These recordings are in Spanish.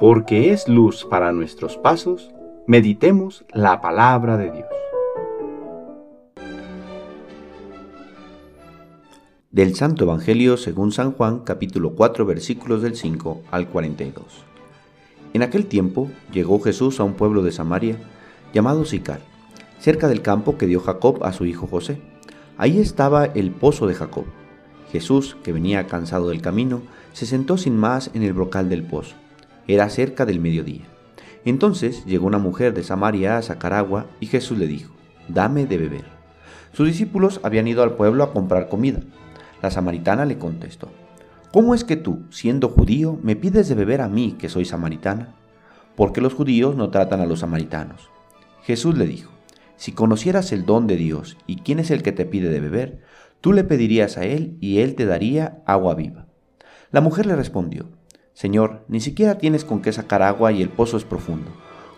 porque es luz para nuestros pasos, meditemos la palabra de Dios. Del Santo Evangelio según San Juan capítulo 4 versículos del 5 al 42. En aquel tiempo llegó Jesús a un pueblo de Samaria llamado Sicar, cerca del campo que dio Jacob a su hijo José. Ahí estaba el pozo de Jacob. Jesús, que venía cansado del camino, se sentó sin más en el brocal del pozo. Era cerca del mediodía. Entonces llegó una mujer de Samaria a sacar agua y Jesús le dijo, dame de beber. Sus discípulos habían ido al pueblo a comprar comida. La samaritana le contestó, ¿cómo es que tú, siendo judío, me pides de beber a mí, que soy samaritana? Porque los judíos no tratan a los samaritanos. Jesús le dijo, si conocieras el don de Dios y quién es el que te pide de beber, tú le pedirías a él y él te daría agua viva. La mujer le respondió, Señor, ni siquiera tienes con qué sacar agua y el pozo es profundo.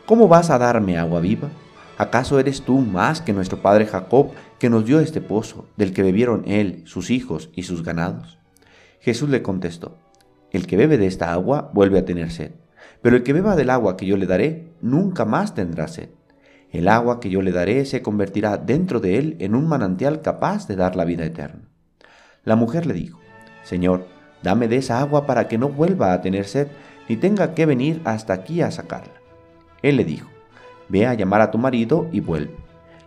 ¿Cómo vas a darme agua viva? ¿Acaso eres tú más que nuestro padre Jacob, que nos dio este pozo, del que bebieron él, sus hijos y sus ganados? Jesús le contestó, El que bebe de esta agua vuelve a tener sed, pero el que beba del agua que yo le daré, nunca más tendrá sed. El agua que yo le daré se convertirá dentro de él en un manantial capaz de dar la vida eterna. La mujer le dijo, Señor, dame de esa agua para que no vuelva a tener sed, ni tenga que venir hasta aquí a sacarla. Él le dijo, Ve a llamar a tu marido y vuelve.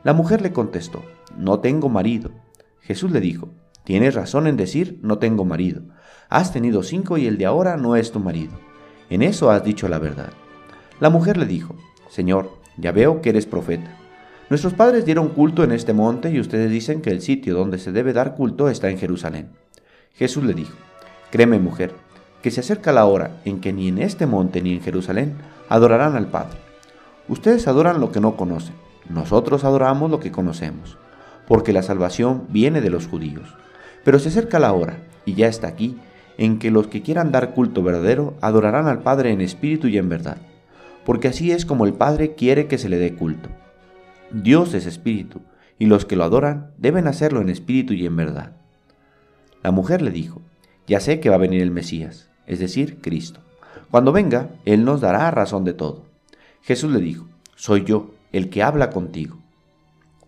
La mujer le contestó, No tengo marido. Jesús le dijo, Tienes razón en decir, no tengo marido. Has tenido cinco y el de ahora no es tu marido. En eso has dicho la verdad. La mujer le dijo, Señor, ya veo que eres profeta. Nuestros padres dieron culto en este monte y ustedes dicen que el sitio donde se debe dar culto está en Jerusalén. Jesús le dijo, Créeme mujer, que se acerca la hora en que ni en este monte ni en Jerusalén adorarán al Padre. Ustedes adoran lo que no conocen, nosotros adoramos lo que conocemos, porque la salvación viene de los judíos. Pero se acerca la hora, y ya está aquí, en que los que quieran dar culto verdadero adorarán al Padre en espíritu y en verdad porque así es como el Padre quiere que se le dé culto. Dios es espíritu, y los que lo adoran deben hacerlo en espíritu y en verdad. La mujer le dijo, ya sé que va a venir el Mesías, es decir, Cristo. Cuando venga, Él nos dará razón de todo. Jesús le dijo, soy yo, el que habla contigo.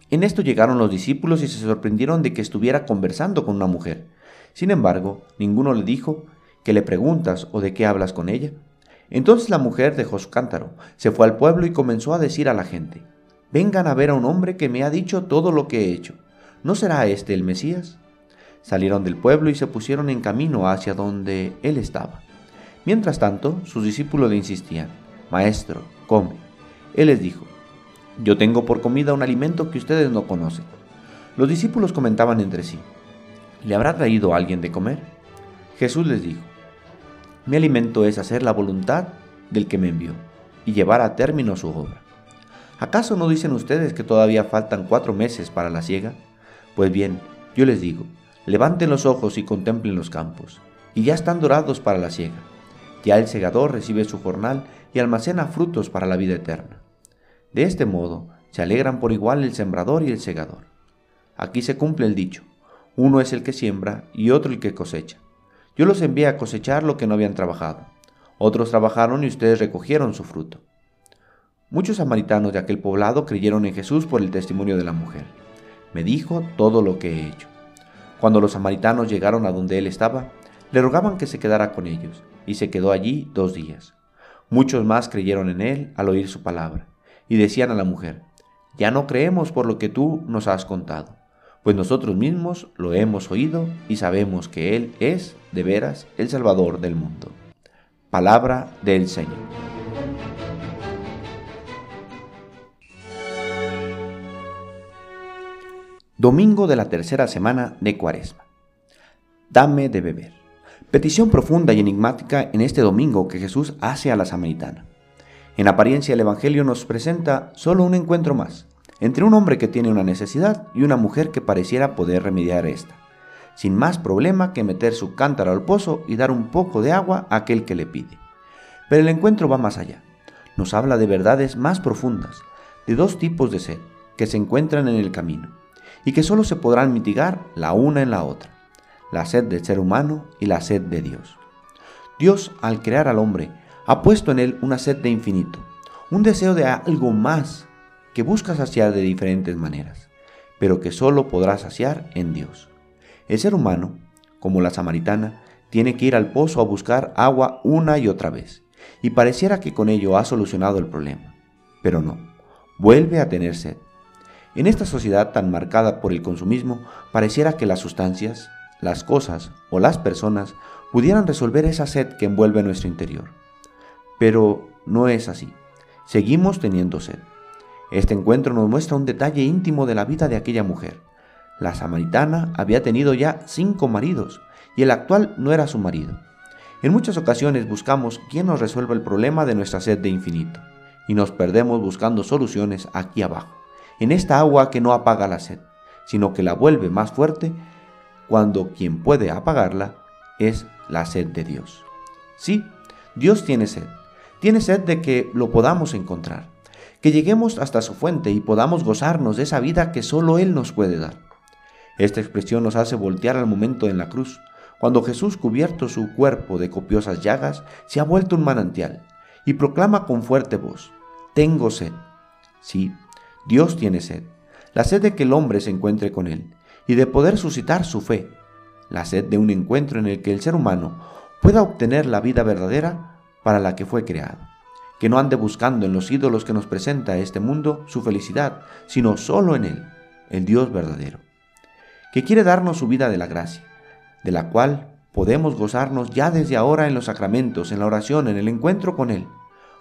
En esto llegaron los discípulos y se sorprendieron de que estuviera conversando con una mujer. Sin embargo, ninguno le dijo, ¿qué le preguntas o de qué hablas con ella? Entonces la mujer dejó su cántaro, se fue al pueblo y comenzó a decir a la gente, vengan a ver a un hombre que me ha dicho todo lo que he hecho. ¿No será este el Mesías? Salieron del pueblo y se pusieron en camino hacia donde él estaba. Mientras tanto, sus discípulos le insistían, Maestro, come. Él les dijo, Yo tengo por comida un alimento que ustedes no conocen. Los discípulos comentaban entre sí, ¿le habrá traído alguien de comer? Jesús les dijo, mi alimento es hacer la voluntad del que me envió y llevar a término su obra. ¿Acaso no dicen ustedes que todavía faltan cuatro meses para la siega? Pues bien, yo les digo, levanten los ojos y contemplen los campos, y ya están dorados para la siega. Ya el segador recibe su jornal y almacena frutos para la vida eterna. De este modo, se alegran por igual el sembrador y el segador. Aquí se cumple el dicho, uno es el que siembra y otro el que cosecha. Yo los envié a cosechar lo que no habían trabajado. Otros trabajaron y ustedes recogieron su fruto. Muchos samaritanos de aquel poblado creyeron en Jesús por el testimonio de la mujer. Me dijo todo lo que he hecho. Cuando los samaritanos llegaron a donde él estaba, le rogaban que se quedara con ellos, y se quedó allí dos días. Muchos más creyeron en él al oír su palabra, y decían a la mujer, Ya no creemos por lo que tú nos has contado pues nosotros mismos lo hemos oído y sabemos que Él es, de veras, el Salvador del mundo. Palabra del Señor. Domingo de la tercera semana de Cuaresma. Dame de beber. Petición profunda y enigmática en este domingo que Jesús hace a la samaritana. En apariencia el Evangelio nos presenta solo un encuentro más, entre un hombre que tiene una necesidad y una mujer que pareciera poder remediar esta, sin más problema que meter su cántaro al pozo y dar un poco de agua a aquel que le pide. Pero el encuentro va más allá. Nos habla de verdades más profundas, de dos tipos de sed que se encuentran en el camino y que solo se podrán mitigar la una en la otra, la sed del ser humano y la sed de Dios. Dios, al crear al hombre, ha puesto en él una sed de infinito, un deseo de algo más que busca saciar de diferentes maneras, pero que solo podrá saciar en Dios. El ser humano, como la samaritana, tiene que ir al pozo a buscar agua una y otra vez, y pareciera que con ello ha solucionado el problema. Pero no, vuelve a tener sed. En esta sociedad tan marcada por el consumismo, pareciera que las sustancias, las cosas o las personas pudieran resolver esa sed que envuelve nuestro interior. Pero no es así. Seguimos teniendo sed. Este encuentro nos muestra un detalle íntimo de la vida de aquella mujer. La samaritana había tenido ya cinco maridos y el actual no era su marido. En muchas ocasiones buscamos quién nos resuelva el problema de nuestra sed de infinito y nos perdemos buscando soluciones aquí abajo, en esta agua que no apaga la sed, sino que la vuelve más fuerte cuando quien puede apagarla es la sed de Dios. Sí, Dios tiene sed, tiene sed de que lo podamos encontrar, que lleguemos hasta su fuente y podamos gozarnos de esa vida que solo Él nos puede dar. Esta expresión nos hace voltear al momento en la cruz, cuando Jesús, cubierto su cuerpo de copiosas llagas, se ha vuelto un manantial y proclama con fuerte voz, Tengo sed. Sí, Dios tiene sed, la sed de que el hombre se encuentre con Él y de poder suscitar su fe, la sed de un encuentro en el que el ser humano pueda obtener la vida verdadera para la que fue creado, que no ande buscando en los ídolos que nos presenta este mundo su felicidad, sino solo en Él, el Dios verdadero, que quiere darnos su vida de la gracia, de la cual podemos gozarnos ya desde ahora en los sacramentos, en la oración, en el encuentro con Él,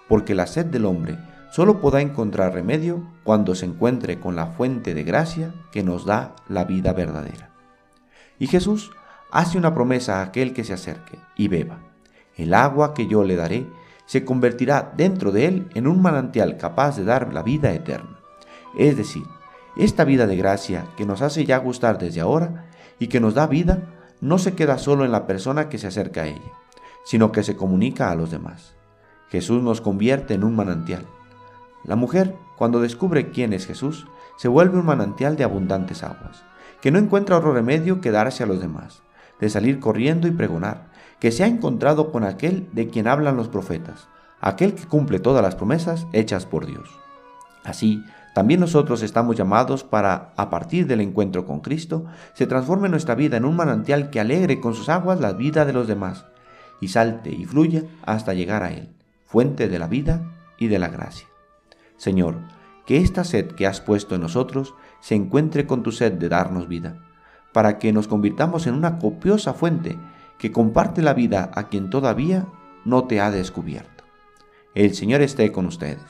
porque la sed del hombre solo podrá encontrar remedio cuando se encuentre con la fuente de gracia que nos da la vida verdadera. Y Jesús hace una promesa a aquel que se acerque y beba. El agua que yo le daré se convertirá dentro de él en un manantial capaz de dar la vida eterna. Es decir, esta vida de gracia que nos hace ya gustar desde ahora y que nos da vida no se queda solo en la persona que se acerca a ella, sino que se comunica a los demás. Jesús nos convierte en un manantial. La mujer, cuando descubre quién es Jesús, se vuelve un manantial de abundantes aguas, que no encuentra otro remedio que darse a los demás, de salir corriendo y pregonar, que se ha encontrado con aquel de quien hablan los profetas, aquel que cumple todas las promesas hechas por Dios. Así, también nosotros estamos llamados para, a partir del encuentro con Cristo, se transforme nuestra vida en un manantial que alegre con sus aguas la vida de los demás, y salte y fluya hasta llegar a Él, fuente de la vida y de la gracia. Señor, que esta sed que has puesto en nosotros se encuentre con tu sed de darnos vida, para que nos convirtamos en una copiosa fuente que comparte la vida a quien todavía no te ha descubierto. El Señor esté con ustedes.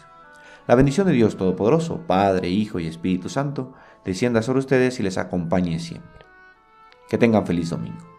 La bendición de Dios Todopoderoso, Padre, Hijo y Espíritu Santo, descienda sobre ustedes y les acompañe siempre. Que tengan feliz domingo.